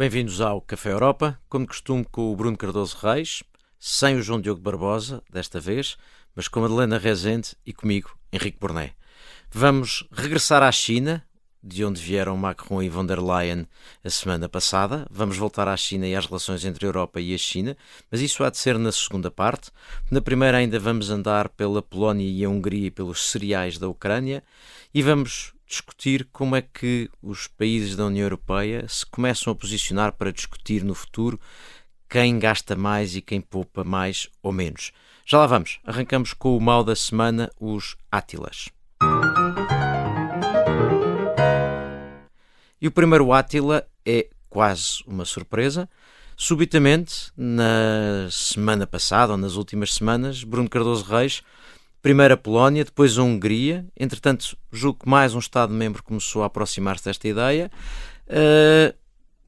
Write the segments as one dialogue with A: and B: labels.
A: Bem-vindos ao Café Europa, como de costume com o Bruno Cardoso Reis, sem o João Diogo Barbosa, desta vez, mas com a Helena Rezende e comigo, Henrique Borné. Vamos regressar à China, de onde vieram Macron e von der Leyen a semana passada. Vamos voltar à China e às relações entre a Europa e a China, mas isso há de ser na segunda parte. Na primeira ainda vamos andar pela Polónia e a Hungria e pelos cereais da Ucrânia e vamos discutir como é que os países da União Europeia se começam a posicionar para discutir no futuro quem gasta mais e quem poupa mais ou menos. Já lá vamos. Arrancamos com o mal da semana, os Átilas. E o primeiro Átila é quase uma surpresa. Subitamente, na semana passada ou nas últimas semanas, Bruno Cardoso Reis Primeiro a Polónia, depois a Hungria. Entretanto, julgo que mais um Estado-membro começou a aproximar-se desta ideia. Uh,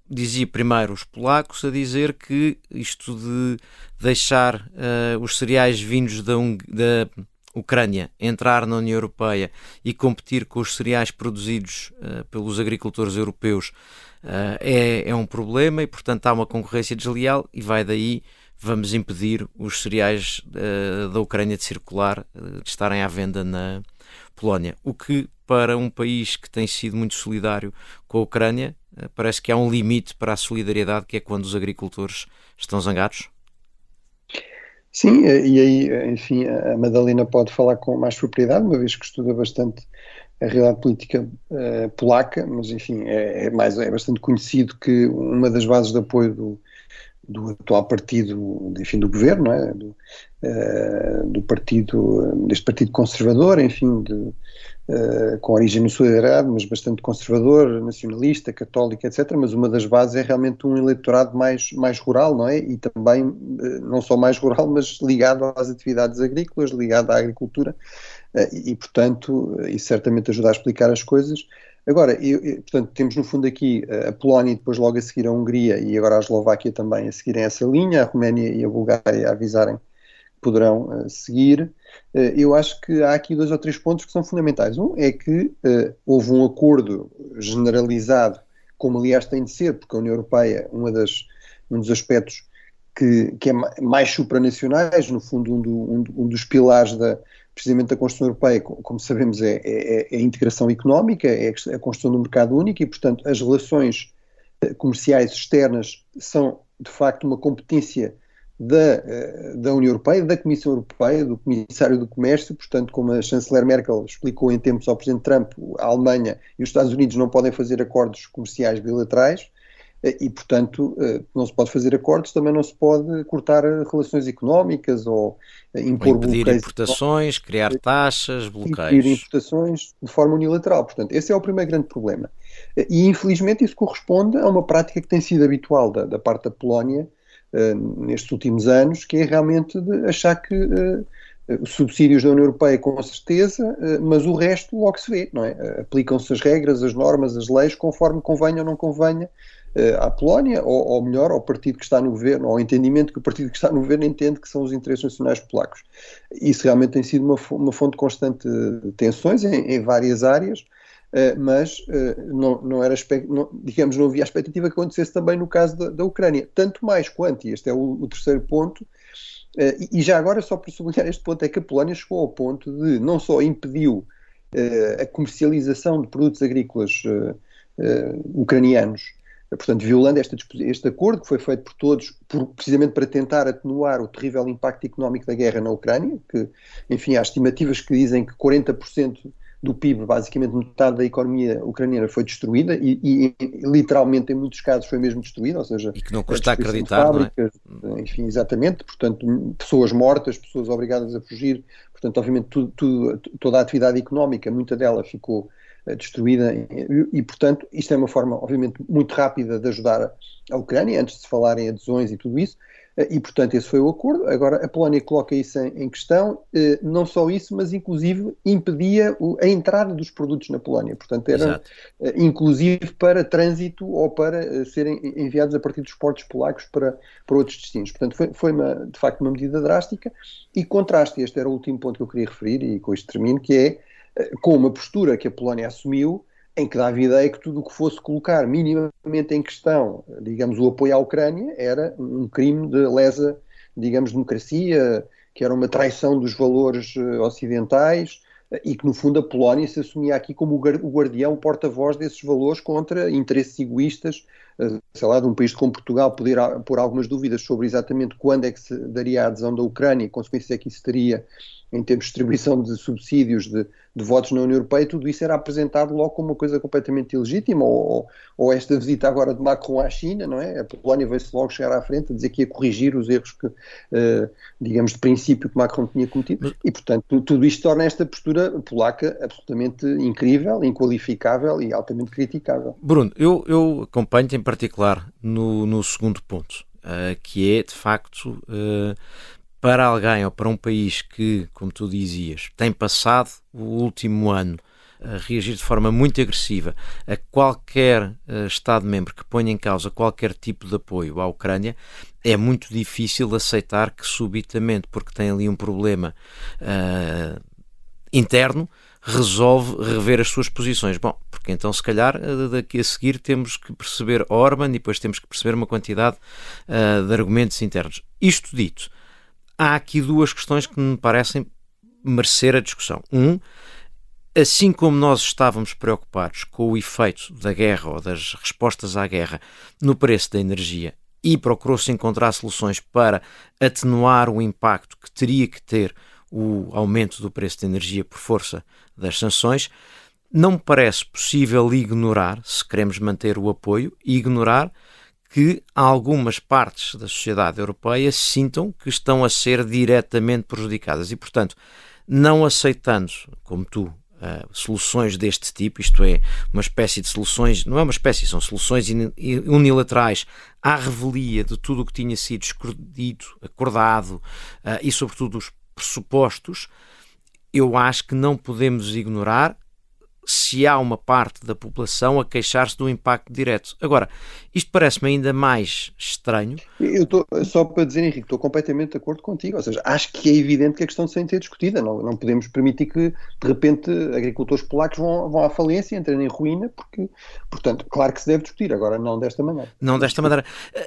A: dizia primeiro os polacos a dizer que isto de deixar uh, os cereais vindos da, da, Ucrânia entrar na União Europeia e competir com os cereais produzidos uh, pelos agricultores europeus é, é um problema e, portanto, há uma concorrência desleal e vai daí vamos impedir os cereais uh, da Ucrânia de circular, uh, de estarem à venda na Polónia. O que, para um país que tem sido muito solidário com a Ucrânia, uh, parece que há um limite para a solidariedade, que é quando os agricultores estão zangados?
B: Sim, e aí, enfim, a Madalena pode falar com mais propriedade, uma vez que estuda bastante a realidade política uh, polaca, mas enfim, é, é, mais, é bastante conhecido que uma das bases de apoio do, do atual partido, enfim, do governo, é? do, uh, do, partido, deste partido conservador, enfim, de, uh, com origem no solidariedade, mas bastante conservador, nacionalista, católico, etc. Mas uma das bases é realmente um eleitorado mais, mais rural, não é? E também, uh, não só mais rural, mas ligado às atividades agrícolas, ligado à agricultura, e, portanto, isso certamente ajuda a explicar as coisas. Agora, eu, eu, portanto, temos no fundo aqui eh, a Polónia e depois logo a seguir a Hungria e agora a Eslováquia também a seguirem essa linha, a Roménia e a Bulgária a avisarem que poderão uh, seguir. Uh, eu acho que há aqui dois ou três pontos que são fundamentais. Um é que uh, houve um acordo generalizado, como aliás tem de ser, porque a União Europeia, uma das, um dos aspectos que, que é mais supranacionais, no fundo um, do, um, um dos pilares da, precisamente da Constituição Europeia, como sabemos, é, é, é, a integração económica, é a construção do mercado único e, portanto, as relações eh, comerciais externas são, de facto, uma competência da, eh, da União Europeia, da Comissão Europeia, do Comissário do Comércio, portanto, como a chanceler Merkel explicou em tempos ao Presidente Trump, a Alemanha e os Estados Unidos não podem fazer acordos comerciais bilaterais, e, portanto, eh, não se pode fazer acordos, também não se pode cortar relações económicas ou impor
A: ou impedir importações, criar taxas, bloqueios.
B: Impedir importações de forma unilateral. Portanto, esse é o primeiro grande problema. E, infelizmente, isso corresponde a uma prática que tem sido habitual da, da parte da Polónia uh, nestes últimos anos, que é realmente de achar que uh, subsídios da União Europeia com certeza, mas o resto logo se vê, não é? Aplicam-se as regras, as normas, as leis, conforme convenha ou não convenha à Polónia, ou, ou, melhor, ao partido que está no governo, ao entendimento que o partido que está no governo entende que são os interesses nacionais polacos. Isso realmente tem sido uma, uma fonte constante de tensões em, em várias áreas, uh, mas uh, não, não era, não, digamos, não havia a expectativa que acontecesse também no caso da, da Ucrânia. Tanto mais quanto, e este é o, o terceiro ponto, Uh, e já agora, só para sublinhar este ponto, é que a Polónia chegou ao ponto de não só impediu a comercialização de produtos agrícolas ucranianos portanto, violando este, este acordo que foi feito por todos, por, precisamente para tentar atenuar o terrível impacto económico da guerra na Ucrânia, que, enfim, há estimativas que dizem que 40% do PIB, basicamente metade da economia ucraniana foi destruída e, e, literalmente em muitos casos foi mesmo destruída, ou seja,
A: e que não custa acreditar, fábricas,
B: não é? enfim, exatamente, portanto, pessoas mortas, pessoas obrigadas a fugir, portanto, obviamente, tudo, tudo, toda a atividade económica, muita dela ficou destruída e, e, portanto, isto é uma forma, obviamente, muito rápida de ajudar a Ucrânia, antes de se falar em adesões e tudo isso, eh, e, portanto, esse foi o acordo. Agora, a Polónia coloca isso em, em questão, eh, não só isso, mas inclusive impedia a entrada dos produtos na Polónia. Portanto, era Exato. inclusive para trânsito ou para serem enviados a partir dos portos polacos para, para outros destinos. Portanto, foi, foi uma, de facto uma medida drástica e contraste, este era o último ponto que eu queria referir, e com isto termino, que é com uma postura que a Polónia assumiu em que dava ideia que tudo o que fosse colocar minimamente em questão, digamos, o apoio à Ucrânia, era um crime de lesa, digamos, democracia, que era uma traição dos valores eh, ocidentais eh, e que, no fundo, a Polónia se assumia aqui como o guardião, o porta-voz desses valores contra interesses egoístas, eh, sei lá, de um país como Portugal poder pôr algumas dúvidas sobre exatamente quando é que se daria a adesão da Ucrânia e consequências é que isso teria em termos de distribuição de subsídios de, de, votos na União Europeia, tudo isso era apresentado logo como uma coisa completamente ilegítima, ou, ou, esta visita agora de Macron à China, não é? A Polónia veio-se logo chegar à frente a dizer que ia corrigir os erros que, uh, digamos, de princípio que Macron tinha cometido, e portanto tudo isto torna esta postura polaca absolutamente incrível, inqualificável e altamente criticável.
A: Bruno, eu, eu acompanho-te em particular no, no segundo ponto, uh, que é, de facto... Uh, para alguém ou para um país que, como tu dizias, tem passado o último ano a reagir de forma muito agressiva a qualquer uh, Estado-membro que ponha em causa qualquer tipo de apoio à Ucrânia, é muito difícil aceitar que subitamente, porque tem ali um problema uh, interno, resolve rever as suas posições. Bom, porque então se calhar eh, daqui a seguir temos que perceber Orban e depois temos que perceber uma quantidade uh, de argumentos internos. Isto dito, há aqui duas questões que me parecem merecer a discussão. Um, assim como nós estávamos preocupados com o efeito da guerra ou das respostas à guerra no preço da energia e procurou-se encontrar soluções para atenuar o impacto que teria que ter o aumento do preço da energia por força das sanções, não me parece possível ignorar, se queremos manter o apoio, ignorar que algumas partes da sociedade europeia sintam que estão a ser diretamente prejudicadas. E, portanto, não aceitando, como tu, uh, soluções deste tipo, isto é, uma espécie de soluções, não é uma espécie, são soluções unilaterais à revelia de tudo o que tinha sido escolhido, acordado uh, e, sobretudo, os pressupostos, eu acho que não podemos ignorar se há uma parte da população a queixar-se do impacto direto. Agora, isto parece-me ainda mais estranho.
B: Eu estou, só para dizer, Henrique, estou completamente de acordo contigo. Ou seja, acho que é evidente que a questão tem de ser discutida. Não, não podemos permitir que, de repente, agricultores polacos vão, vão à falência, entrem em ruína, porque, portanto, claro que se deve discutir, agora não desta maneira.
A: Não desta maneira.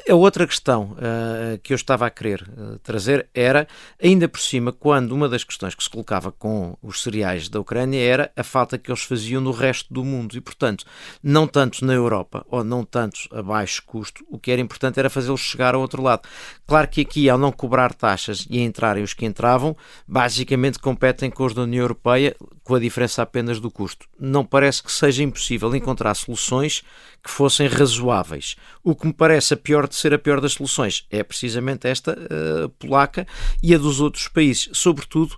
A: A outra questão uh, que eu estava a querer uh, trazer era, ainda por cima, quando uma das questões que se colocava com os cereais da Ucrânia era a falta que eles faziam no resto do mundo. E, portanto, não tanto na Europa, ou não tanto abaixo baixo custo, o que era importante era fazê-los chegar ao outro lado. Claro que aqui, ao não cobrar taxas e entrarem os que entravam, basicamente competem com os da União Europeia, com a diferença apenas do custo. Não parece que seja impossível encontrar soluções que fossem razoáveis. O que me parece a pior de ser a pior das soluções é precisamente esta uh, polaca e a dos outros países, sobretudo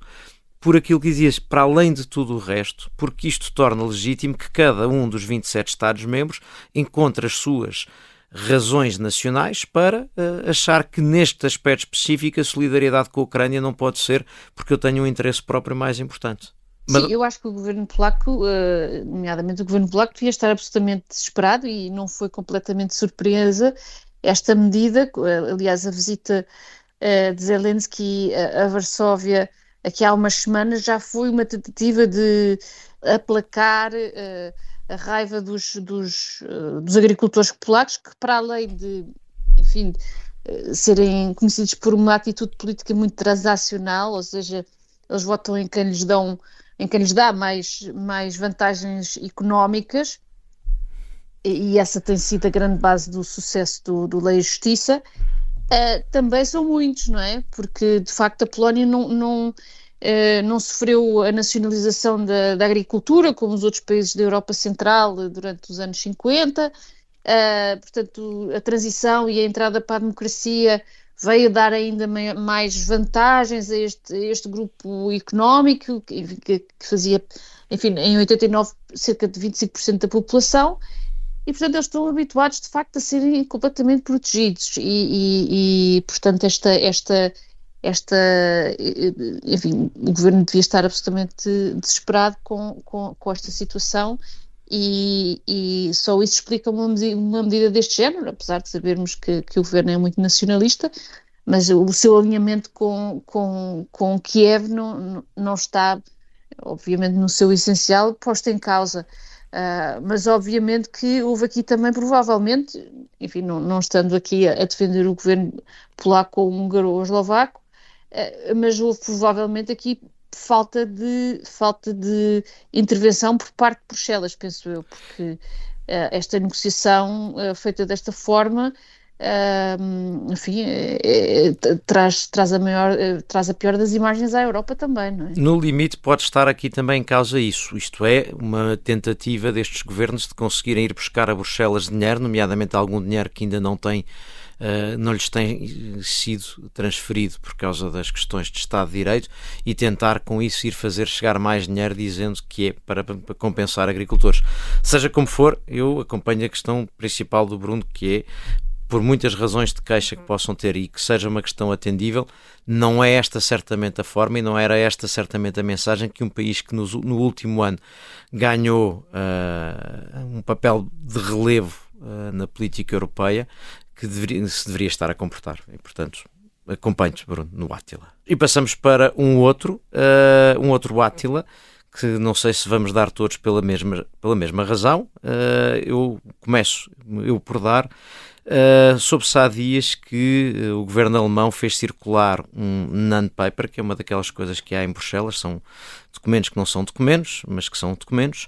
A: por aquilo que dizias, para além de tudo o resto, porque isto torna legítimo que cada um dos 27 Estados-membros encontre as suas razões nacionais para uh, achar que neste aspecto específico a solidariedade com a Ucrânia não pode ser porque eu tenho um interesse próprio mais importante.
C: Mas... Sim, eu acho que o governo polaco, uh, nomeadamente o governo polaco, devia estar absolutamente desesperado e não foi completamente surpresa esta medida. Aliás, a visita uh, de Zelensky a Varsóvia aqui há umas semanas já foi uma tentativa de aplacar uh, a raiva dos, dos, uh, dos, agricultores polacos, que para além de, enfim, uh, serem conhecidos por uma atitude política muito transacional, ou seja, eles votam em quem lhes dão, em quem lhes dá mais, mais vantagens económicas, e, essa tem sido a grande base do sucesso do, do Lei e Justiça, Uh, também são muitos, não é? Porque de facto a Polónia não, não, uh, não sofreu a nacionalização da, da, agricultura como os outros países da Europa Central durante os anos 50. Uh, ah, portanto, a transição e a entrada para a democracia veio dar ainda mais vantagens a este, a este grupo económico que, que, fazia, enfim, em 89 cerca de 25% da população e, portanto, eles estão habituados, de facto, a serem completamente protegidos. E, e, e portanto, esta, esta, esta, enfim, o governo devia estar absolutamente desesperado com, com, com esta situação. E, e, só isso explica uma medida, uma medida, deste género, apesar de sabermos que, que, o governo é muito nacionalista, mas o seu alinhamento com, com, com Kiev não, não está, obviamente, no seu essencial, posto em causa Uh, mas obviamente que houve aqui também, provavelmente, enfim, não, não estando aqui a, a, defender o governo polaco ou húngaro ou eslovaco, uh, mas houve provavelmente aqui falta de, falta de intervenção por parte de Bruxelas, penso eu, porque uh, esta negociação feita desta forma Uh, enfim, é, é, traz, traz, a maior, é, traz a pior das imagens à Europa também, não é?
A: No limite pode estar aqui também em causa isso, isto é, uma tentativa destes governos de conseguirem ir buscar a Bruxelas dinheiro, nomeadamente algum dinheiro que ainda não tem Uh, não lhes tem sido transferido por causa das questões de Estado de Direito e tentar com isso ir fazer chegar mais dinheiro dizendo que é para, para, compensar agricultores. Seja como for, eu acompanho a questão principal do Bruno, que é por muitas razões de queixa que possam ter e que seja uma questão atendível, não é esta certamente a forma e não era esta certamente a mensagem que um país que no, no último ano ganhou uh, um papel de relevo uh, na política europeia que deveria, se deveria estar a comportar. E, portanto, acompanho-te, Bruno, no Átila. E passamos para um outro, uh, um outro Átila, que não sei se vamos dar todos pela mesma, pela mesma razão. eu começo eu por dar Uh, Soube-se há dias que uh, o governo alemão fez circular um non-paper, que é uma daquelas coisas que há em Bruxelas, são documentos que não são documentos, mas que são documentos,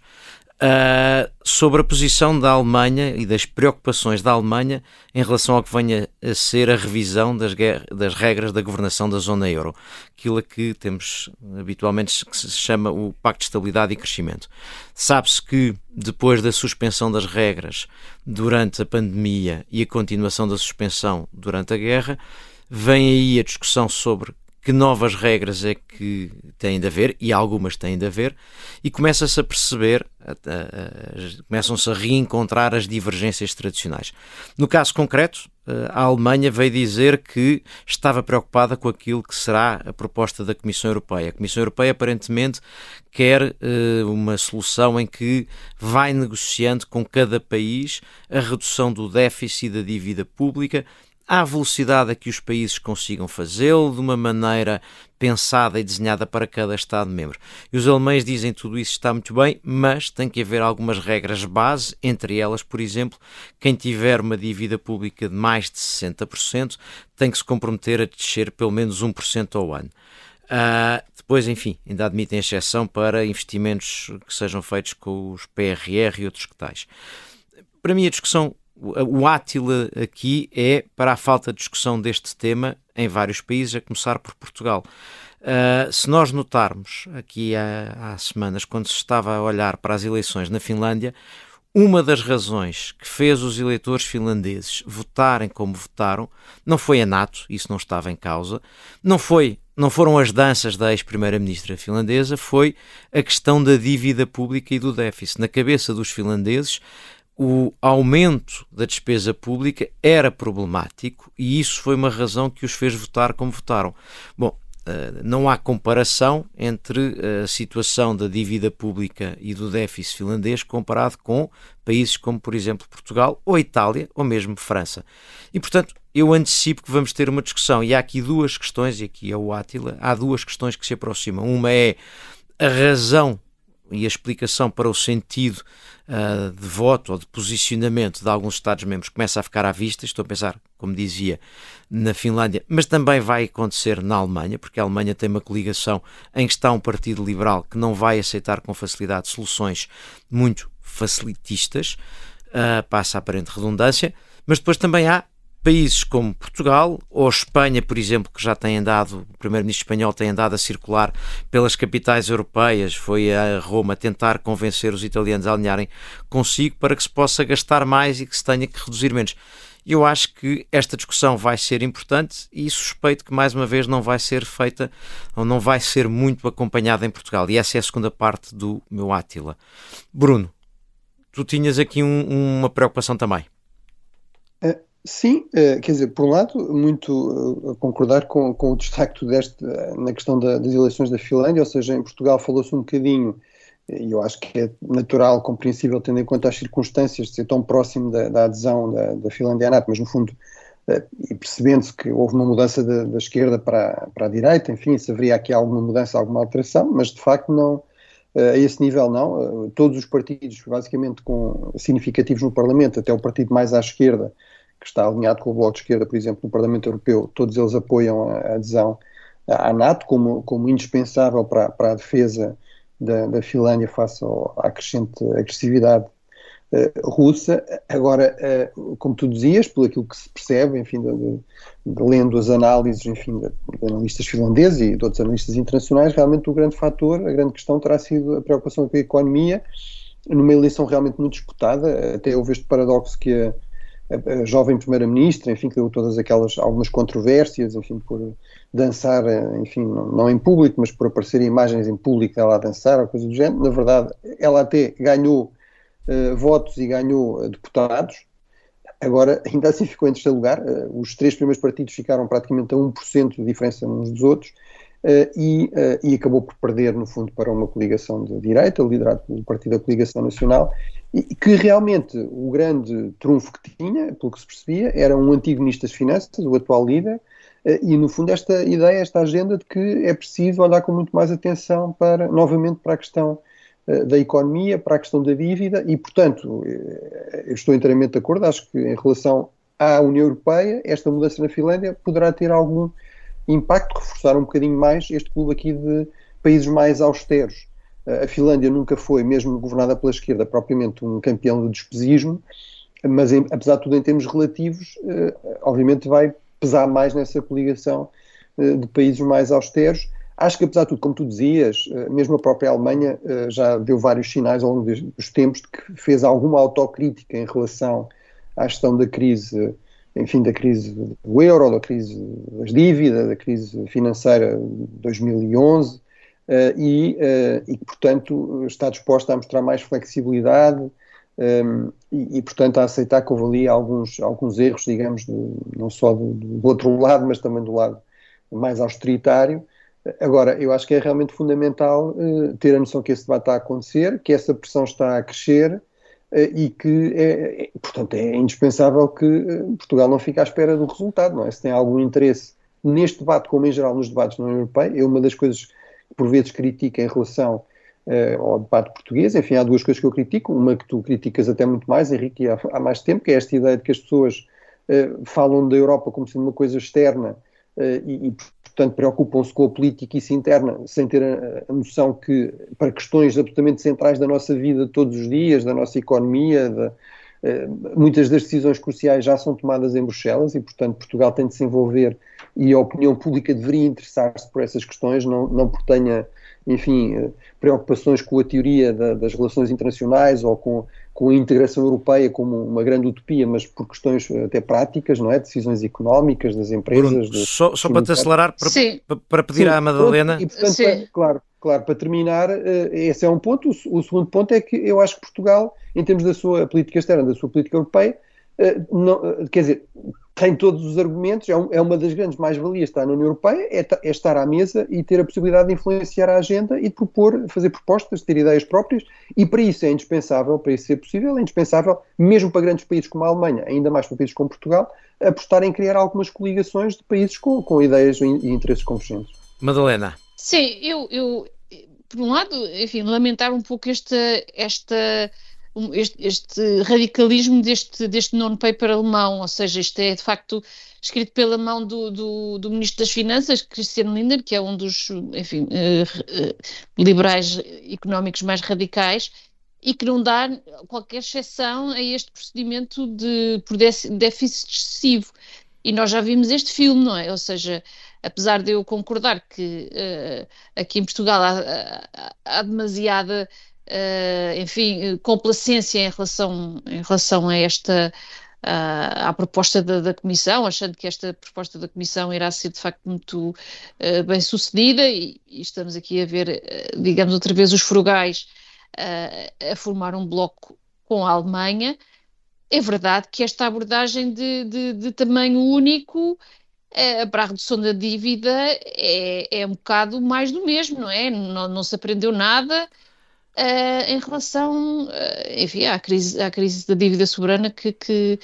A: uh, sobre a posição da Alemanha e das preocupações da Alemanha em relação ao que venha a ser a revisão das, das regras da governação da zona euro, aquilo a que temos habitualmente que se chama o Pacto de Estabilidade e Crescimento. Sabe-se que depois da suspensão das regras durante a pandemia e a continuação da suspensão durante a guerra, vem aí a discussão sobre que novas regras é que têm de haver, e algumas têm de haver, e começa-se a perceber, começam-se a reencontrar as divergências tradicionais. No caso concreto, a Alemanha veio dizer que estava preocupada com aquilo que será a proposta da Comissão Europeia. A Comissão Europeia aparentemente quer uh, uma solução em que vai negociando com cada país a redução do déficit e da dívida pública à velocidade a que os países consigam fazê-lo, de uma maneira pensada e desenhada para cada Estado-membro. E os alemães dizem tudo isso está muito bem, mas tem que haver algumas regras base, entre elas, por exemplo, quem tiver uma dívida pública de mais de 60% tem que se comprometer a descer pelo menos 1% ao ano. Uh, depois, enfim, ainda admitem exceção para investimentos que sejam feitos com os PRR e outros que tais. Para mim, a discussão o Átila aqui é para a falta de discussão deste tema em vários países, a começar por Portugal. Uh, se nós notarmos aqui há, há, semanas, quando se estava a olhar para as eleições na Finlândia, uma das razões que fez os eleitores finlandeses votarem como votaram não foi a NATO, isso não estava em causa, não foi não foram as danças da ex-primeira-ministra finlandesa, foi a questão da dívida pública e do déficit. Na cabeça dos finlandeses, o aumento da despesa pública era problemático e isso foi uma razão que os fez votar como votaram. Bom, eh, não há comparação entre a situação da dívida pública e do déficit finlandês comparado com países como, por exemplo, Portugal ou Itália ou mesmo França. E, portanto, eu antecipo que vamos ter uma discussão. E há aqui duas questões, e aqui é o Átila, há duas questões que se aproximam. Uma é a razão e a explicação para o sentido uh, de voto ou de posicionamento de alguns Estados-membros começa a ficar à vista. Estou a pensar, como dizia, na Finlândia, mas também vai acontecer na Alemanha, porque a Alemanha tem uma coligação em que está um partido liberal que não vai aceitar com facilidade soluções muito facilitistas, uh, passa a aparente redundância, mas depois também há países como Portugal ou Espanha, por exemplo, que já tem andado, o primeiro-ministro espanhol tem andado a circular pelas capitais europeias, foi a Roma tentar convencer os italianos a alinharem consigo para que se possa gastar mais e que se tenha que reduzir menos. Eu acho que esta discussão vai ser importante e suspeito que mais uma vez não vai ser feita ou não vai ser muito acompanhada em Portugal. E essa é a segunda parte do meu Átila. Bruno, tu tinhas aqui um, uma preocupação também.
B: É, Sim, eh, quer dizer, por um lado, muito eh, a concordar com, com o destaque deste eh, na questão da, das eleições da Finlândia, ou seja, em Portugal falou-se um bocadinho, e eu acho que é natural, compreensível, tendo em conta as circunstâncias de ser tão próximo da, da adesão da, da, Finlândia à NATO, mas no fundo, e percebendo-se que houve uma mudança da, da esquerda para, para a direita, enfim, se haveria aqui alguma mudança, alguma alteração, mas de facto não, a esse nível não. todos os partidos, basicamente com, significativos no Parlamento, até o partido mais à esquerda, que está alinhado com o Bloco de Esquerda, por exemplo, no Parlamento Europeu, todos eles apoiam a, adesão à NATO como, como indispensável para, para a defesa da, da Finlândia face ao, à crescente agressividade uh, russa. Agora, uh, como tu dizias, pelo aquilo que se percebe, enfim, de, de, de lendo as análises, enfim, de, analistas finlandeses e de outros analistas internacionais, realmente o grande fator, a grande questão terá sido a preocupação com a economia, numa eleição realmente muito disputada, até houve este paradoxo que a a, jovem primeira-ministra, enfim, que deu todas aquelas, algumas controvérsias, enfim, por dançar, enfim, não, não, em público, mas por aparecer imagens em público dela a dançar, ou coisa do género. Na verdade, ela até ganhou uh, votos e ganhou uh, deputados, agora ainda assim ficou em terceiro lugar. Os três primeiros partidos ficaram praticamente a 1% de diferença uns dos outros. Uh, e, uh, e, acabou por perder, no fundo, para uma coligação de direita, liderado pelo Partido da Coligação Nacional, e que realmente o grande trunfo que tinha, pelo que se percebia, era um antigo Ministro das Finanças, o atual líder, uh, e no fundo esta ideia, esta agenda de que é preciso olhar com muito mais atenção para, novamente, para a questão da economia, para a questão da dívida, e portanto, eu estou inteiramente de acordo, acho que em relação à União Europeia, esta mudança na Finlândia poderá ter algum impacto, reforçar um bocadinho mais este clube aqui de países mais austeros. A Finlândia nunca foi, mesmo governada pela esquerda, propriamente um campeão do despesismo, mas em, apesar de tudo em termos relativos, eh, obviamente vai pesar mais nessa coligação eh, de países mais austeros. Acho que apesar de tudo, como tu dizias, eh, mesmo a própria Alemanha já deu vários sinais ao longo dos tempos de que fez alguma autocrítica em relação à gestão da crise enfim, da crise do euro, da crise das dívidas, da crise financeira de 2011, uh, e, uh, e que, portanto, está disposta a mostrar mais flexibilidade um, ehm, e, e, portanto, a aceitar que houve ali alguns, alguns erros, digamos, não só do, do, outro lado, mas também do lado mais austeritário. Agora, eu acho que é realmente fundamental uh, ter a noção que esse debate está a acontecer, que essa pressão está a crescer eh, e que, é, é, portanto, é indispensável que eh, Portugal não fique à espera do resultado, não é? Se tem algum interesse neste debate, como em geral nos debates na União Europeia, é uma das coisas que por vezes critica em relação uh, ao debate português, enfim, há duas coisas que eu critico, uma que tu criticas até muito mais, Henrique, há, há mais tempo, que é esta ideia de que as pessoas uh, falam da Europa como sendo uma coisa externa e, e, portanto, preocupam-se com a política e se interna, sem ter a, a, noção que, para questões absolutamente centrais da nossa vida todos os dias, da nossa economia, da, eh, muitas das decisões cruciais já são tomadas em Bruxelas e, portanto, Portugal tem de se envolver e a opinião pública deveria interessar-se por essas questões, não, não por tenha, enfim, eh, preocupações com a teoria da, das relações internacionais ou com com a integração europeia como uma grande utopia, mas por questões até práticas, não é? Decisões económicas das empresas. Bruno,
A: de, só, só para te acelerar, para, para, pedir Sim, à Madalena.
B: Pronto, e, portanto, para, claro, claro, para terminar, uh, esse é um ponto. O, o, segundo ponto é que eu acho que Portugal, em termos da sua política externa, da sua política europeia, não, quer dizer, tem todos os argumentos, é, um, é uma das grandes mais-valias estar na União Europeia, é, é, estar à mesa e ter a possibilidade de influenciar a agenda e de propor, fazer propostas, ter ideias próprias, e para isso é indispensável, para isso ser possível, é indispensável, mesmo para grandes países como a Alemanha, ainda mais para países como Portugal, apostar em criar algumas coligações de países com, com ideias e interesses convergentes.
A: Madalena.
C: Sim, eu, eu, por um lado, enfim, lamentar um pouco esta, esta este, este, radicalismo deste, deste non-paper alemão, ou seja, isto é de facto escrito pela mão do, do, do Ministro das Finanças, Christian Lindner, que é um dos, enfim, uh, uh, liberais económicos mais radicais, e que não dá qualquer exceção a este procedimento de, por déficit excessivo. E nós já vimos este filme, não é? Ou seja, apesar de eu concordar que uh, aqui em Portugal há, há, há demasiada enfim, complacência em relação, em relação a esta uh, à proposta da, da, Comissão, achando que esta proposta da Comissão irá ser de facto muito uh, bem sucedida e, e, estamos aqui a ver, uh, digamos, outra vez os frugais a formar um bloco com a Alemanha. É verdade que esta abordagem de, de, de tamanho único para a redução da dívida é, é, um bocado mais do mesmo, não é? Não, não se aprendeu nada, uh, em relação, uh, enfim, à crise, à crise da dívida soberana que, que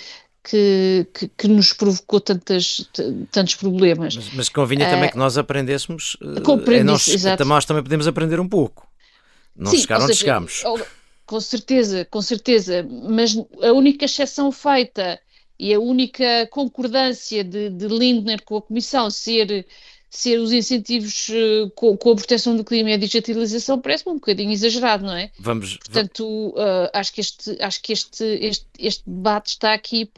C: que, que, que, nos provocou tantas, tantos problemas.
A: Mas, mas convinha uh, também que nós aprendêamos, uh, nós, nós, também podemos aprender um pouco. Não Sim, chegar onde seja, chegámos.
C: Com certeza, com certeza. Mas a única exceção feita e a única concordância de, de Lindner com a Comissão ser ser os incentivos uh, com, com, a proteção do clima e a digitalização parece-me um bocadinho exagerado, não é?
A: Vamos.
C: Portanto, uh, acho que, este, acho que este, este, este debate está aqui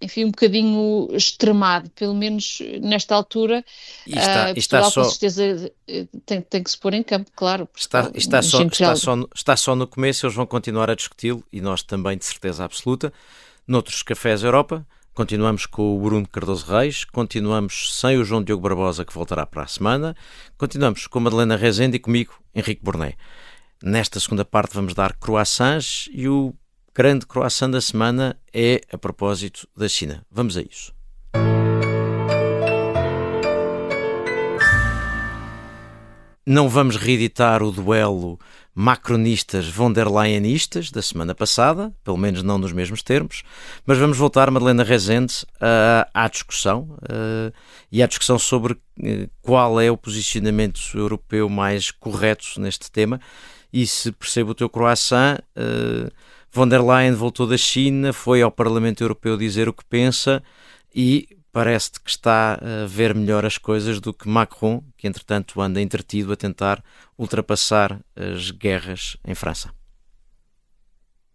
C: enfim, um bocadinho extremado, pelo menos nesta altura.
A: E está, uh, está só...
C: com certeza tem, tem, que se pôr em campo, claro.
A: Está, está, só, está, só no, está só no começo, eles vão continuar a discuti-lo e nós também, de certeza absoluta. Noutros cafés Europa, continuamos com o Bruno Cardoso Reis, continuamos sem o João Diogo Barbosa, que voltará para a semana, continuamos com a Madalena Rezende e comigo, Henrique Borné. Nesta segunda parte vamos dar croissants e o grande croissant da semana é a propósito da China. Vamos a isso. Não vamos reeditar o duelo macronistas von der Leyenistas da semana passada, pelo menos não nos mesmos termos, mas vamos voltar, Madalena Rezende, à discussão e à discussão sobre eh, qual é o posicionamento europeu mais correto neste tema. E se percebo o teu croissant eh, Von der Leyen voltou da China, foi ao Parlamento Europeu dizer o que pensa e parece que está a ver melhor as coisas do que Macron, que entretanto anda entretido a tentar ultrapassar as guerras em França.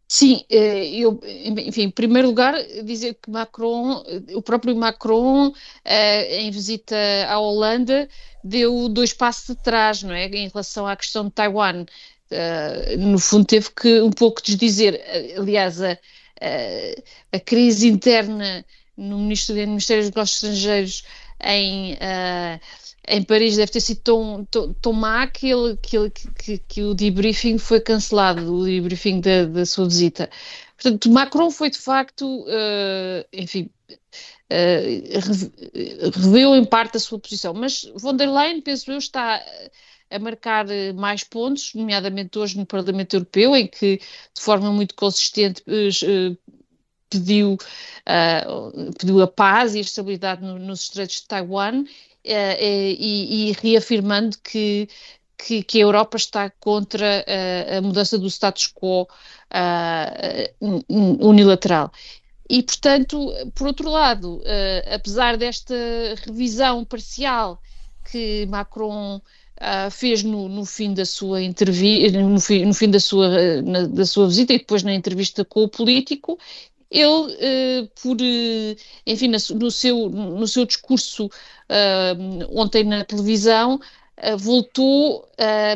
C: Sim, eh, eu, enfim, em primeiro lugar, dizer que Macron, o próprio Macron, eh, em visita à Holanda, deu dois passos de trás, não é, em relação à questão de Taiwan. Uh, no fundo teve que um pouco desdizer, aliás, a, a, a, crise interna no, Ministro, no Ministério dos Negócios Estrangeiros em, uh, em Paris deve ter sido tão, tão, tão má que, ele, que, ele, que, que, o debriefing foi cancelado, o debriefing da, da sua visita. Portanto, Macron foi de facto, enfim, reveu em parte a sua posição, mas von der Leyen, penso eu, está a marcar mais pontos, nomeadamente hoje no Parlamento Europeu, em que de forma muito consistente pediu, uh, pediu a paz e a estabilidade no, nos estreitos de Taiwan uh, e, e, reafirmando que, que, que, a Europa está contra uh, a mudança do status quo unilateral. E, portanto, por outro lado, apesar desta revisão parcial que Macron Uh, fez no, no, fim da sua entrevista, no no fim da, sua, na, da sua visita e depois na entrevista com o político, ele, uh, por, uh, enfim, no, seu, no seu discurso ontem na televisão, voltou a,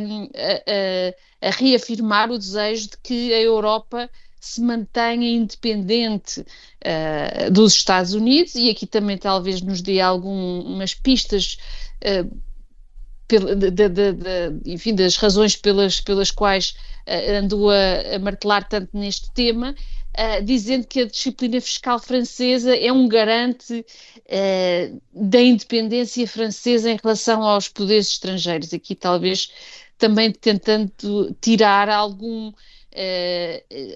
C: a, reafirmar o desejo de que a Europa se mantenha independente dos Estados Unidos. E aqui também talvez nos dê algumas pistas de, de, de, enfim, das razões pelas, pelas quais uh, andou a, a, martelar tanto neste tema, uh, dizendo que a disciplina fiscal francesa é um garante uh, da independência francesa em relação aos poderes estrangeiros. Aqui talvez também tentando tirar algum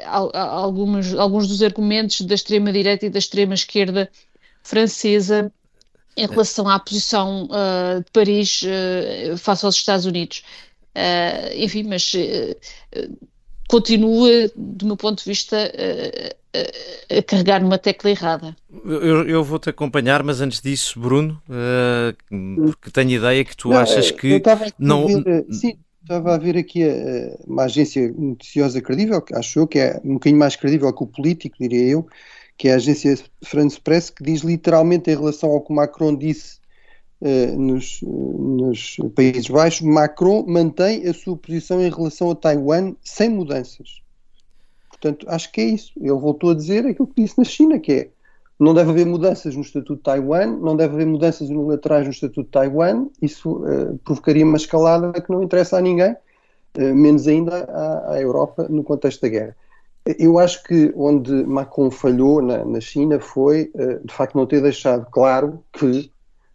C: algumas, alguns dos argumentos da extrema-direita e da extrema-esquerda francesa em relação à posição uh, de Paris uh, face aos Estados Unidos. Uh, enfim, mas continua, do meu ponto de vista, a carregar numa tecla errada.
A: Eu, eu vou-te acompanhar, mas antes disso, Bruno, porque tenho ideia que tu não, achas que não.
B: Ver, sim, estava a ver aqui uma agência noticiosa credível, que acho eu que é um bocadinho mais credível que o político, diria eu, que é a agência France Press, que diz literalmente em relação ao que Macron disse uh, nos, nos, Países Baixos, Macron mantém a sua posição em relação a Taiwan sem mudanças. Portanto, acho que é isso. Ele voltou a dizer aquilo que disse na China, que é não deve haver mudanças no Estatuto de Taiwan, não deve haver mudanças unilaterais no Estatuto de Taiwan, isso uh, provocaria uma escalada que não interessa a ninguém, uh, menos ainda à, à Europa no contexto da guerra. Eu acho que onde Macron falhou na, na China foi, uh, de facto, não ter deixado claro que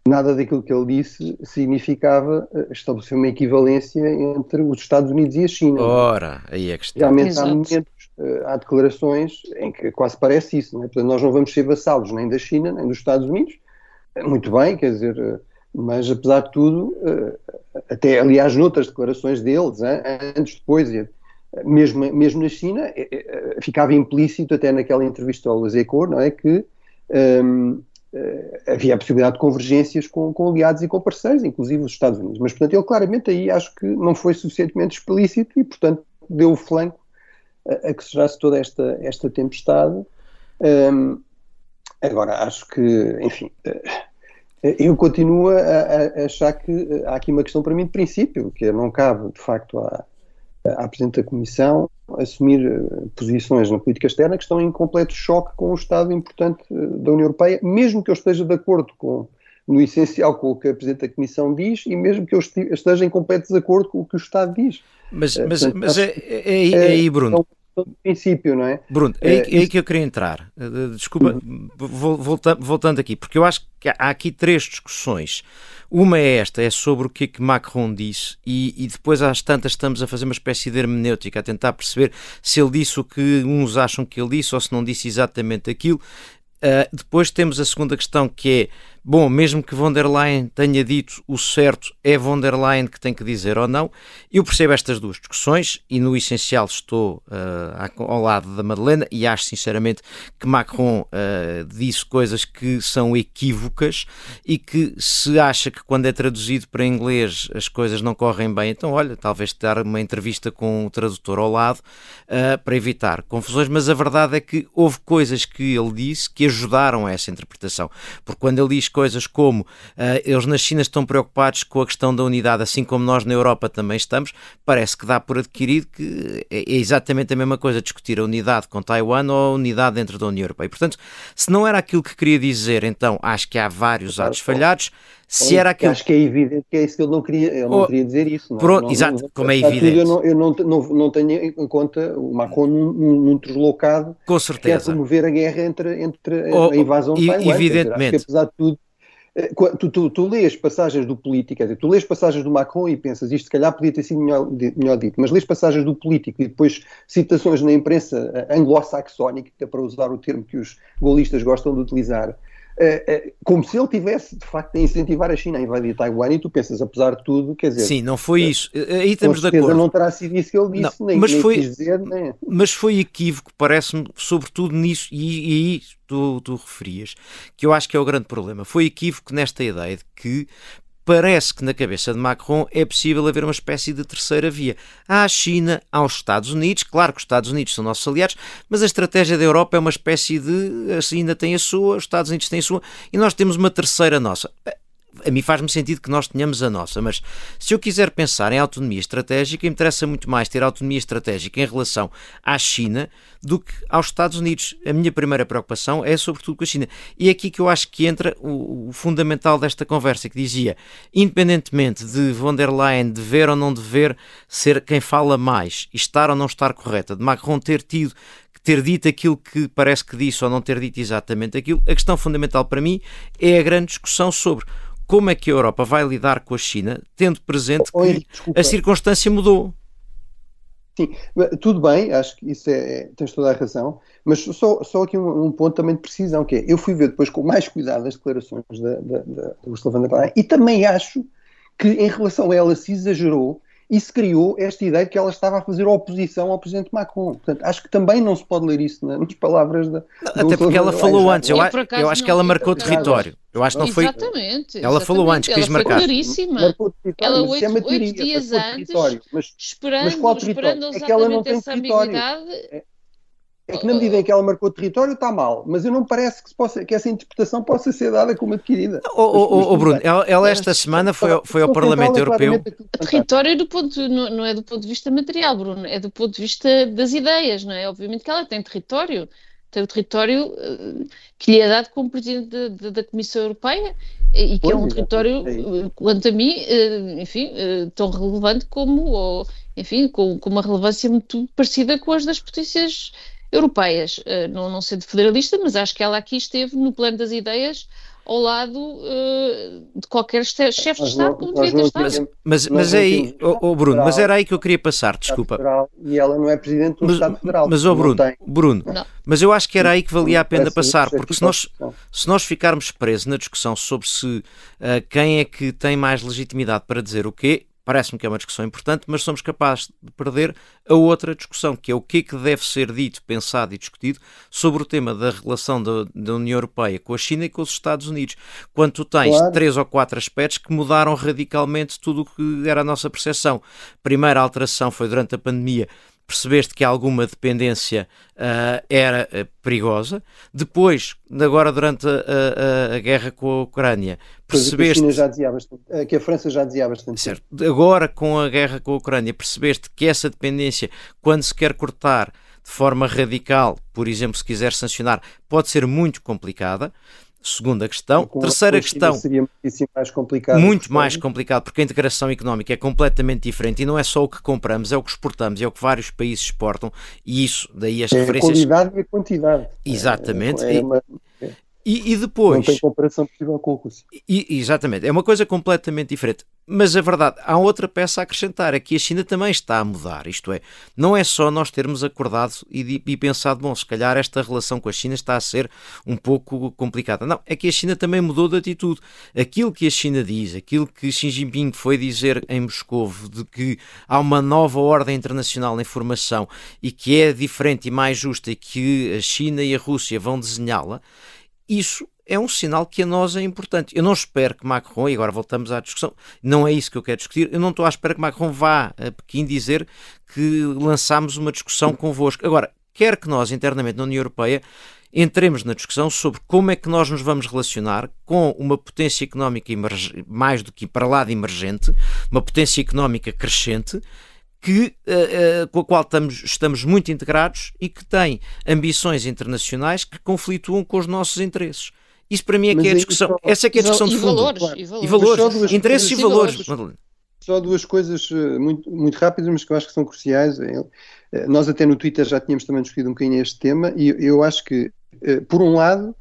B: nada daquilo que ele disse significava uh, estabelecer uma equivalência entre os Estados Unidos e a China.
A: Ora, aí é que está.
B: Realmente Exato. há momentos, uh, há declarações em que quase parece isso, não é? Portanto, nós não vamos ser vassalos nem da China, nem dos Estados Unidos. Muito bem, quer dizer, Mas, apesar de tudo, até aliás, noutras declarações deles, antes, depois, mesmo, mesmo na China, ficava implícito até naquela entrevista ao Lezecor, não é, que um, havia a possibilidade de convergências com, com, aliados e com parceiros, inclusive os Estados Unidos. Mas, portanto, ele claramente aí acho que não foi suficientemente explícito e, portanto, deu o flanco a, a que se gerasse toda esta, esta tempestade. Um, agora, acho que, enfim, eh, eu continuo a, a, achar que há aqui uma questão para mim de princípio, que não cabe, de facto, à, à Presidente da Comissão assumir eh, posições na política externa que estão em completo choque com o Estado importante eh, da União Europeia, mesmo que eu esteja de acordo com, no essencial com o que a Presidente da Comissão diz e mesmo que eu esteja em completo desacordo com o que o Estado diz.
A: Mas, mas, Portanto, mas é, é, é, aí, Bruno. É
B: do princípio, não é?
A: Bruno, é, é, é aí que eu queria entrar. Desculpa, uhum. voltando, voltando aqui, porque eu acho que há aqui três discussões. Uma é esta, é sobre o que é que Macron disse, e, e, depois às tantas estamos a fazer uma espécie de hermenêutica, a tentar perceber se ele disse o que uns acham que ele disse ou se não disse exatamente aquilo. Uh, depois temos a segunda questão que é Bom, mesmo que von der Leyen tenha dito o certo, é von der Leyen que tem que dizer ou não. Eu percebo estas duas discussões e, no essencial, estou uh, ao lado da Madalena e acho sinceramente que Macron uh, disse coisas que são equívocas e que se acha que quando é traduzido para inglês as coisas não correm bem, então, olha, talvez dar uma entrevista com o tradutor ao lado uh, para evitar confusões. Mas a verdade é que houve coisas que ele disse que ajudaram a essa interpretação. Porque quando ele diz coisas como uh, eles na China estão preocupados com a questão da unidade, assim como nós na Europa também estamos, parece que dá por adquirido que é, é exatamente a mesma coisa discutir a unidade com Taiwan ou a unidade dentro da União Europeia. E, portanto, se não era aquilo que queria dizer, então acho que há vários atos falhados. Se era aquilo...
B: Acho que é evidente que é isso que ele não queria, ele não oh, queria dizer isso. Não, é?
A: pronto,
B: não,
A: exato, não, como é evidente.
B: Eu, não, eu não, não, tenho em conta o Macron num, num deslocado
A: Com certeza.
B: que quer promover a guerra entre, entre oh, a invasão de Taiwan.
A: Evidentemente.
B: Dizer, apesar de tudo, tu, tu, tu lês passagens do político, dizer, tu lês passagens do Macron e pensas isto se calhar podia ter sido melhor, melhor dito, mas lês passagens do político e depois citações na imprensa eh, anglo-saxónica, para usar o termo que os golistas gostam de utilizar, eh, eh, como se ele tivesse de facto a incentivar a China a invadir Taiwan e tu pensas, apesar de tudo, quer dizer.
A: Sim, não foi eh, isso. Aí estamos de acordo.
B: não terá sido isso que ele disse, não, nem, mas nem foi, dizer, nem...
A: Mas foi equívoco, parece-me, sobretudo nisso, e, e aí tu, tu referias, que eu acho que é o grande problema. Foi equívoco nesta ideia de que parece que na cabeça de Macron é possível haver uma espécie de terceira via. Há a China, há os Estados Unidos, claro que os Estados Unidos são nossos aliados, mas a estratégia da Europa é uma espécie de a China tem a sua, os Estados Unidos têm a sua, e nós temos uma terceira nossa a mim faz-me sentido que nós tenhamos a nossa, mas se eu quiser pensar em autonomia estratégica, interessa muito mais ter autonomia estratégica em relação à China do que aos Estados Unidos. A minha primeira preocupação é sobretudo com a China. E é aqui que eu acho que entra o, o fundamental desta conversa, que dizia, independentemente de von der Leyen dever ou não dever ser quem fala mais estar ou não estar correta, de Macron ter tido ter dito aquilo que parece que disse ou não ter dito exatamente aquilo, a questão fundamental para mim é a grande discussão sobre como é que a Europa vai lidar com a China, tendo presente que a circunstância mudou.
B: Sim, tudo bem, acho que isso é, é tens toda a razão, mas só, só aqui um, um, ponto também de precisão, que é, eu fui ver depois com mais cuidado as declarações da, da, da Ursula von der Leyen e também acho que em relação a ela se exagerou e se criou esta ideia de que ela estava a fazer oposição ao presidente Macron. Portanto, acho que também não se pode ler isso nas palavras da.
A: Não, até porque ela falou antes, eu, eu acho que ela marcou território. Eu acho que não foi.
C: Exatamente.
A: Ela falou antes, quis marcar.
C: Foi claríssima. Ela oito, é oito dias antes, mas, esperando, mas qual esperando é que ela não tem território. É,
B: é que na medida em que ela marcou território está mal, mas eu não me parece que, possa, que essa interpretação possa ser dada como adquirida.
A: Oh, oh, oh Bruno, ela, ela, esta semana foi, foi ao Parlamento Europeu.
C: Território é do ponto, não, não é do ponto de vista material, Bruno, é do ponto de vista das ideias, não é? Obviamente que ela tem território, tem o território uh, que lhe é dado como Presidente de, de, da Comissão Europeia e que pois, é um território, é quanto a mim, uh, enfim, tão relevante como, ou, enfim, com, com uma relevância muito parecida com as das potências europeias. Uh, não, não sendo federalista, mas acho que ela aqui esteve no plano das ideias ao lado uh, de qualquer chefe de Estado, como devia ter estado.
A: Mas, mas é aí, oh, oh, Bruno, mas era aí que eu queria passar, desculpa.
B: E ela não é Presidente do mas, Estado Federal.
A: Mas, oh, Bruno, Bruno mas eu acho que era aí que valia a pena passar, porque se nós, se nós ficarmos presos na discussão sobre se uh, quem é que tem mais legitimidade para dizer o quê, Parece-me que é uma discussão importante, mas somos capazes de perder a outra discussão, que é o que é que deve ser dito, pensado e discutido sobre o tema da relação da, da União Europeia com a China e com os Estados Unidos. Quando tu tens claro. três ou quatro aspectos que mudaram radicalmente tudo o que era a nossa percepção. Primeira alteração foi durante a pandemia percebeste que alguma dependência uh, era uh, perigosa. Depois, agora durante a, a, a, guerra com a Ucrânia, percebeste.
B: Que a, já dizia bastante, eh, que a França já dizia bastante.
A: Certo. Agora, com a guerra com a Ucrânia, percebeste que essa dependência, quando se quer cortar de forma radical, por exemplo, se quiser sancionar, pode ser muito complicada. Segunda questão. Terceira questão.
B: Seria mais complicado.
A: Muito mais complicado, porque a integração económica é completamente diferente e não é só o que compramos, é o que exportamos, é o que vários países exportam e isso, daí as é referências.
B: A qualidade e a quantidade.
A: Exatamente. É, é uma... E, e, depois.
B: Não tem comparação possível com o Rússia.
A: E, exatamente, é uma coisa completamente diferente. Mas a verdade, há outra peça a acrescentar: é que a China também está a mudar. Isto é, não é só nós termos acordado e, e pensado, bom, se calhar esta relação com a China está a ser um pouco complicada. Não, é que a China também mudou de atitude. Aquilo que a China diz, aquilo que Xi Jinping foi dizer em Moscou, de que há uma nova ordem internacional na informação e que é diferente e mais justa e que a China e a Rússia vão desenhá-la isso é um sinal que a nós é importante. Eu não espero que Macron, e agora voltamos à discussão, não é isso que eu quero discutir, eu não estou à espera que Macron vá a Pequim dizer que lançámos uma discussão convosco. Agora, quer que nós, internamente na União Europeia, entremos na discussão sobre como é que nós nos vamos relacionar com uma potência económica mais do que para lá de emergente, uma potência económica crescente, que, uh, uh, com a qual estamos, estamos muito integrados e que tem ambições internacionais que conflituam com os nossos interesses. Isso para mim é Mas que é a discussão. Só, essa é que é a discussão de fundo.
C: Valores, claro. E valores.
A: E valores. Interesses e valores. valores.
B: Só duas coisas eh, muito, muito rápidas, mas que eu acho que são cruciais. Nós até no Twitter já tínhamos também discutido um bocadinho este tema e eu acho que, por um lado,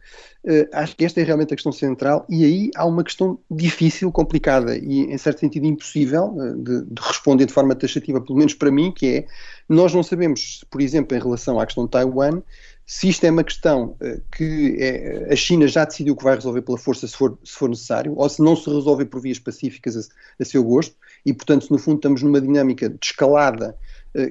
B: Uh, acho que esta é realmente a questão central, e aí há uma questão difícil, complicada e, em certo sentido, impossível uh, de, de, responder de forma taxativa, pelo menos para mim, que é, nós não sabemos, por exemplo, em relação à questão de Taiwan, se isto é uma questão uh, que é, a China já decidiu que vai resolver pela força se for, se for necessário, ou se não se resolver por vias pacíficas a, a seu gosto, e, portanto, no fundo estamos numa dinâmica de escalada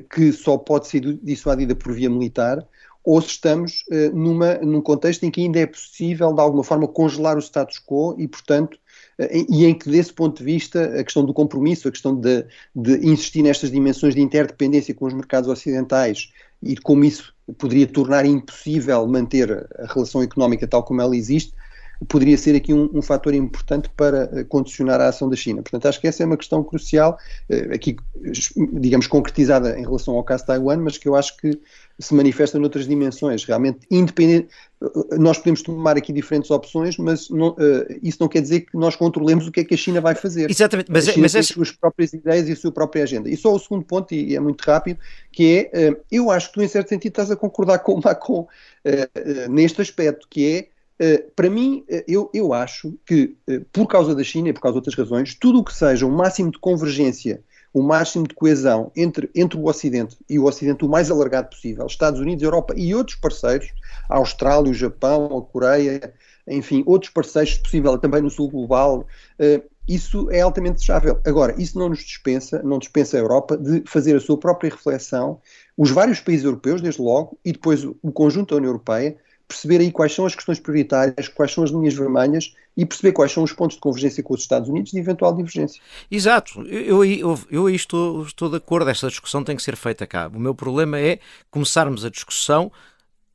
B: que só pode ser dissuadida por via militar, ou se estamos uh, numa, num contexto em que ainda é possível, de alguma forma, congelar o status quo e, portanto, uh, e em que, desse ponto de vista, a questão do compromisso, a questão de, de insistir nestas dimensões de interdependência com os mercados ocidentais e como isso poderia tornar impossível manter a relação económica tal como ela existe, poderia ser aqui um, um fator importante para uh, condicionar a ação da China. Portanto, acho que essa é uma questão crucial, uh, aqui, digamos, concretizada em relação ao caso de Taiwan, mas que eu acho que se manifesta noutras dimensões. Realmente, independente, uh, nós podemos tomar aqui diferentes opções, mas não, uh, isso não quer dizer que nós controlemos o que é que a China vai fazer.
A: Exatamente, mas,
B: a
A: é- China
B: mas
A: tem
B: as suas próprias ideias e a sua própria agenda. E só o segundo ponto, e é muito rápido, que é, uh, eu acho que tu, em certo sentido, estás a concordar com o Macron neste aspecto, que é para mim, uh, eu, eu acho que, uh, por causa da China e por causa de outras razões, tudo o que seja um máximo de convergência, um máximo de coesão entre, entre o Ocidente e o Ocidente o mais alargado possível, Estados Unidos, Europa e outros parceiros, a Austrália, o Japão, a Coreia, enfim, outros parceiros, possível também no Sul Global, isso é altamente desejável. Agora, isso não nos dispensa, não dispensa a Europa de fazer a sua própria reflexão, os vários países europeus, desde logo, e depois o conjunto da União Europeia, perceber aí quais são as questões prioritárias, quais são as linhas vermelhas e perceber quais são os pontos de convergência com os Estados Unidos e eventual divergência.
A: Exato, eu, eu, eu aí estou, estou de acordo, esta discussão tem que ser feita cá. O meu problema é começarmos a discussão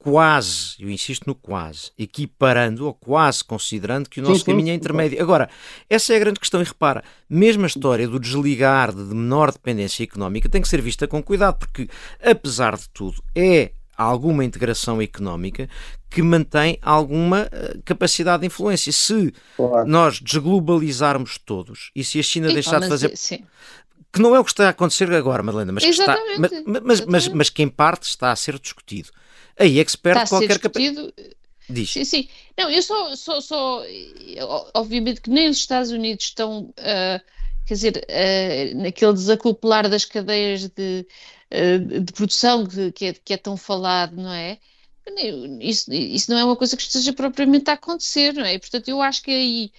A: quase, eu insisto no quase, equiparando ou quase considerando que o nosso sim, caminho sim, é intermédio. Agora, essa é a grande questão e repara, mesmo a história do desligar de menor dependência económica tem que ser vista com cuidado, porque apesar de tudo é alguma integração económica que mantém alguma eh, capacidade de influência. Se claro. nós desglobalizarmos todos e se a China deixar de fazer. Sim. Que não é o que está a acontecer agora, Madalena, mas, que está, mas, mas, mas, mas, que em parte está a ser discutido. Aí é que se perde qualquer
C: capacidade.
A: Diz.
C: Sim, sim. Não, eu só, só, só obviamente que nem os Estados Unidos estão, uh, quer dizer, uh, naquele desacoplar das cadeias de, de produção que, é, que é tão falado, não é? Isso, isso não é uma coisa que esteja propriamente a acontecer, não é? Portanto, eu acho que aí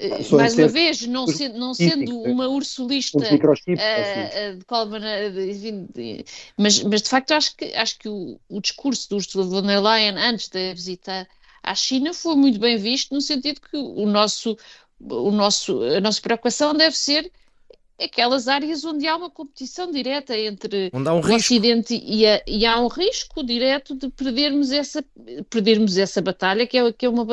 C: ah, mais uma vez, não, se, não sendo uma ursulista uh, de maneira, mas, mas de facto acho que, acho que o, o discurso do Ursula von der Leyen antes da visita à China foi muito bem visto, no sentido que o nosso, o nosso, a nossa preocupação deve ser aquelas áreas onde há uma competição direta entre um o risco. Ocidente e, a, e, há um risco direto de perdermos essa, perdermos essa batalha, que é, que é, uma,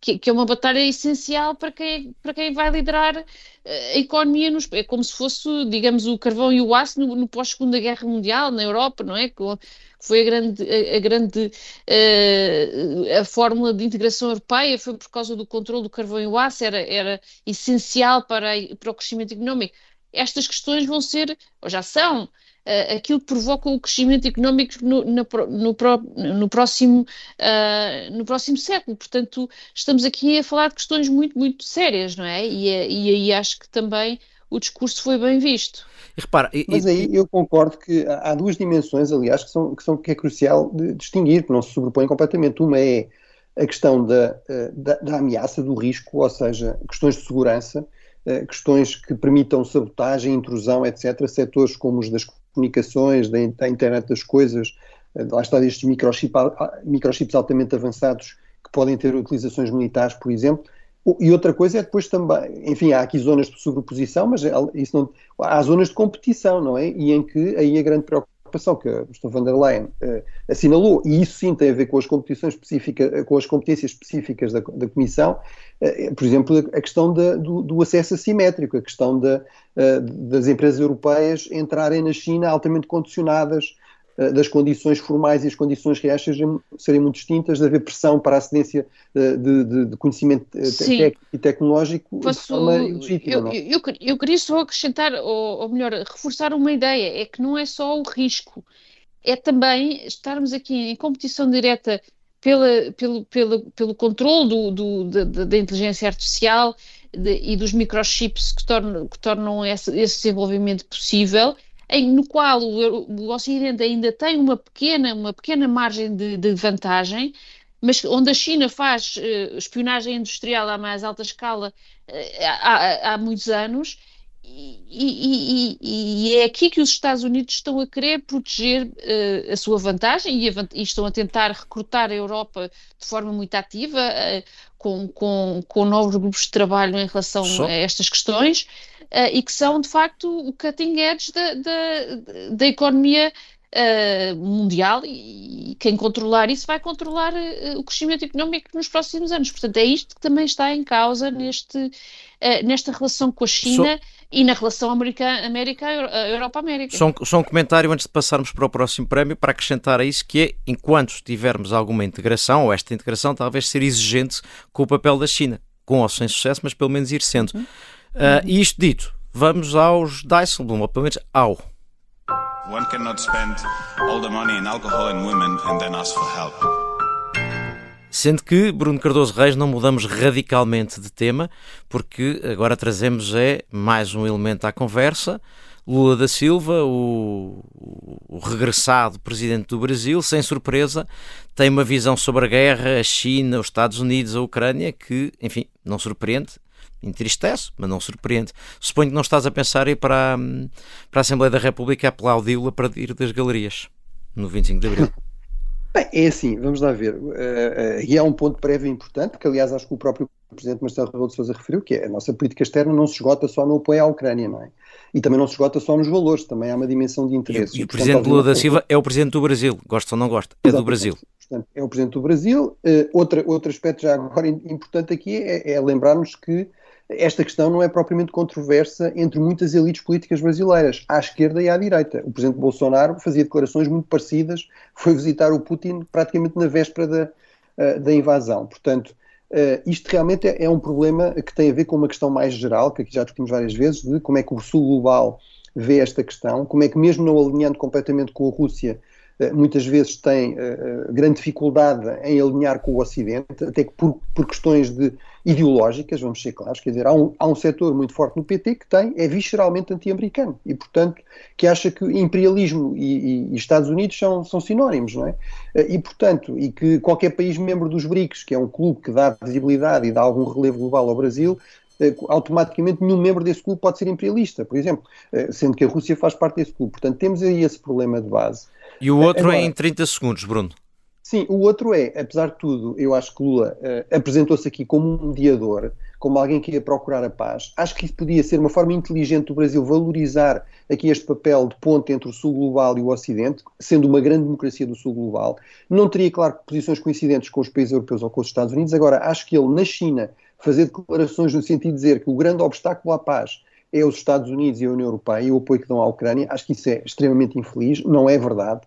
C: que, que é uma batalha essencial para quem, para quem vai liderar eh, a economia. Nos, é como se fosse, digamos, o carvão e o aço no, no pós-segunda guerra mundial, na Europa, não é? Foi a grande, a, a grande uh, a fórmula de integração europeia foi por causa do controle do carvão e o aço, era, era essencial para, para o crescimento económico. Estas questões vão ser, ou já são, uh, aquilo que provoca o crescimento económico no, no, no, no próximo, uh, no próximo século. Portanto, estamos aqui a falar de questões muito, muito sérias, não é? E, e aí acho que também o discurso foi bem visto.
B: E repara, e, Mas aí eu concordo que há duas dimensões, aliás, que, são, que, são, que é crucial de distinguir, que não se sobrepõem completamente. Uma é a questão da, eh, da, da ameaça, do risco, ou seja, questões de segurança, eh, questões que permitam sabotagem, intrusão, etc. Setores como os das comunicações, da, da internet das coisas, eh, lá está estes microchip, microchips altamente avançados que podem ter utilizações militares, por exemplo, e outra coisa é depois também, enfim, há aqui zonas de sobreposição, mas isso não, há zonas de competição, não é? E em que aí a grande preocupação que a Mr. van der Leyen uh, assinalou, e isso sim tem a ver com as competições específicas, com as competências específicas da, da Comissão, uh, por exemplo, a questão da, do, do, acesso assimétrico, a questão da, das empresas europeias entrarem na China altamente condicionadas eh, das condições formais e as condições reais sejam, serem muito distintas, de haver pressão para a cedência eh, de, de, de conhecimento eh, técnico e tecnológico
C: Posso, de forma legítima. Eu, eu, eu, queria só acrescentar, ou, ou melhor, reforçar uma ideia, é que não é só o risco, é também estarmos aqui em competição direta pela, pelo, pelo, pelo controle do, do, da, da, inteligência artificial de, e dos microchips que tornam, que tornam esse, esse desenvolvimento possível em, no qual o, o, Ocidente ainda tem uma pequena, uma pequena margem de, de vantagem, mas onde a China faz uh, espionagem industrial à mais alta escala uh, há, há, muitos anos, e, e, e, é aqui que os Estados Unidos estão a querer proteger uh, a sua vantagem e, a, e, estão a tentar recrutar a Europa de forma muito ativa, com, com, com novos grupos de trabalho em relação Só. a estas questões uh, e que são, de facto, o cutting edge da, da, da economia uh, mundial e, e, quem controlar isso vai controlar uh, o crescimento económico nos próximos anos. Portanto, é isto que também está em causa neste, nesta relação com a China. Só e na relação América-Europa-América.
A: Só, um, só um comentário antes de passarmos para o próximo prémio, para acrescentar a isso, que é, enquanto tivermos alguma integração, ou esta integração, talvez ser exigente com o papel da China, com ou sem sucesso, mas pelo menos ir sendo. Uhum. Uh, e isto dito, vamos aos Dijsselbloem, ou pelo menos ao. One cannot spend all the money in alcohol and women and then ask for help. Sendo que, Bruno Cardoso Reis, não mudamos radicalmente de tema, porque agora trazemos é mais um elemento à conversa. Lula da Silva, o, o, regressado presidente do Brasil, sem surpresa, tem uma visão sobre a guerra, a China, os Estados Unidos, a Ucrânia, que, enfim, não surpreende, entristece, mas não surpreende. Suponho que não estás a pensar ir para a, para a Assembleia da República aplaudi-la para ir das galerias no 25 de Abril.
B: Bem, é assim, vamos lá ver. Uh, uh, e é um ponto prévio importante, que aliás acho que o próprio Presidente Marcelo Rebelo de Sousa referiu, que é a nossa política externa não se esgota só no apoio à Ucrânia, não é? E também não se esgota só nos valores, também há uma dimensão de interesse.
A: E, e o Presidente Lula da Silva é o Presidente do Brasil, gosta ou não gosta, é do Brasil.
B: Portanto, é o Presidente do Brasil. Uh, outra, outro aspecto já agora importante aqui é, é lembrarmos que esta questão não é propriamente controversa entre muitas elites políticas brasileiras, à esquerda e à direita. O presidente Bolsonaro fazia declarações muito parecidas, foi visitar o Putin praticamente na véspera da, eh, da invasão. Portanto, Uh, isto realmente é, é, um problema que tem a ver com uma questão mais geral, que aqui já discutimos várias vezes, de como é que o Sul Global vê esta questão, como é que mesmo não alinhando completamente com a Rússia, eh, muitas vezes tem grande dificuldade em alinhar com o Ocidente, até que por, por questões de ideológicas, vamos ser claros, quer dizer, há um, há um setor muito forte no PT que tem, é visceralmente anti-americano e, portanto, que acha que imperialismo e, e, e, Estados Unidos são, são sinónimos, não é? E, portanto, e que qualquer país membro dos BRICS, que é um clube que dá visibilidade e dá algum relevo global ao Brasil, automaticamente nenhum membro desse clube pode ser imperialista, por exemplo, sendo que a Rússia faz parte desse clube. Portanto, temos aí esse problema de base.
A: E o outro Agora, é em 30 segundos, Bruno.
B: Sim, o outro é, apesar de tudo, eu acho que Lula uh, apresentou-se aqui como um mediador, como alguém que ia procurar a paz. Acho que isso podia ser uma forma inteligente do Brasil valorizar aqui este papel de ponte entre o Sul Global e o Ocidente, sendo uma grande democracia do Sul Global. Não teria, claro, posições coincidentes com os países europeus ou com os Estados Unidos. Agora, acho que ele, na China, fazer declarações no sentido de dizer que o grande obstáculo à paz é os Estados Unidos e a União Europeia e o apoio que dão à Ucrânia, acho que isso é extremamente infeliz, não é verdade.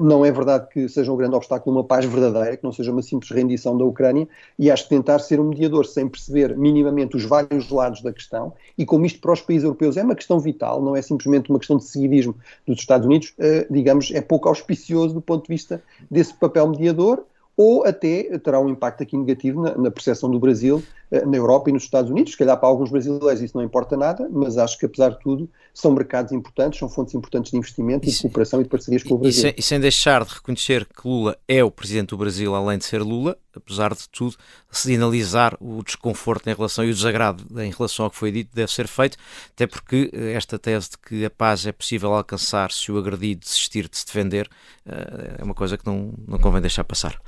B: Não é verdade que seja um grande obstáculo uma paz verdadeira, que não seja uma simples rendição da Ucrânia, e acho que tentar ser um mediador sem perceber minimamente os vários lados da questão, e como isto para os países europeus é uma questão vital, não é simplesmente uma questão de seguidismo dos Estados Unidos, eh, digamos, é pouco auspicioso do ponto de vista desse papel mediador, ou até terá um impacto aqui negativo na, na percepção do Brasil eh, na Europa e nos Estados Unidos. Se calhar para alguns brasileiros isso não importa nada, mas acho que apesar de tudo são mercados importantes, são fontes importantes de investimento e, e de cooperação e de parcerias com o Brasil.
A: E sem, e sem, deixar de reconhecer que Lula é o presidente do Brasil, além de ser Lula, apesar de tudo, sinalizar o desconforto em relação e o desagrado em relação ao que foi dito deve ser feito, até porque eh, esta tese de que a paz é possível alcançar se o agredido desistir de se defender eh, é uma coisa que não, não convém deixar passar.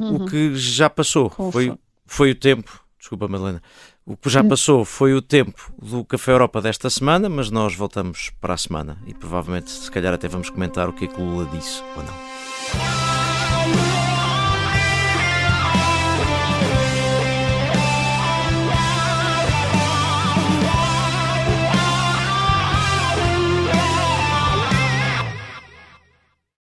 A: Uhum. O que já passou foi, foi o tempo Desculpa, Madalena. O que já passou foi o tempo do Café Europa desta semana, mas nós voltamos para a semana e provavelmente, se calhar, até vamos comentar o que é que Lula disse ou não.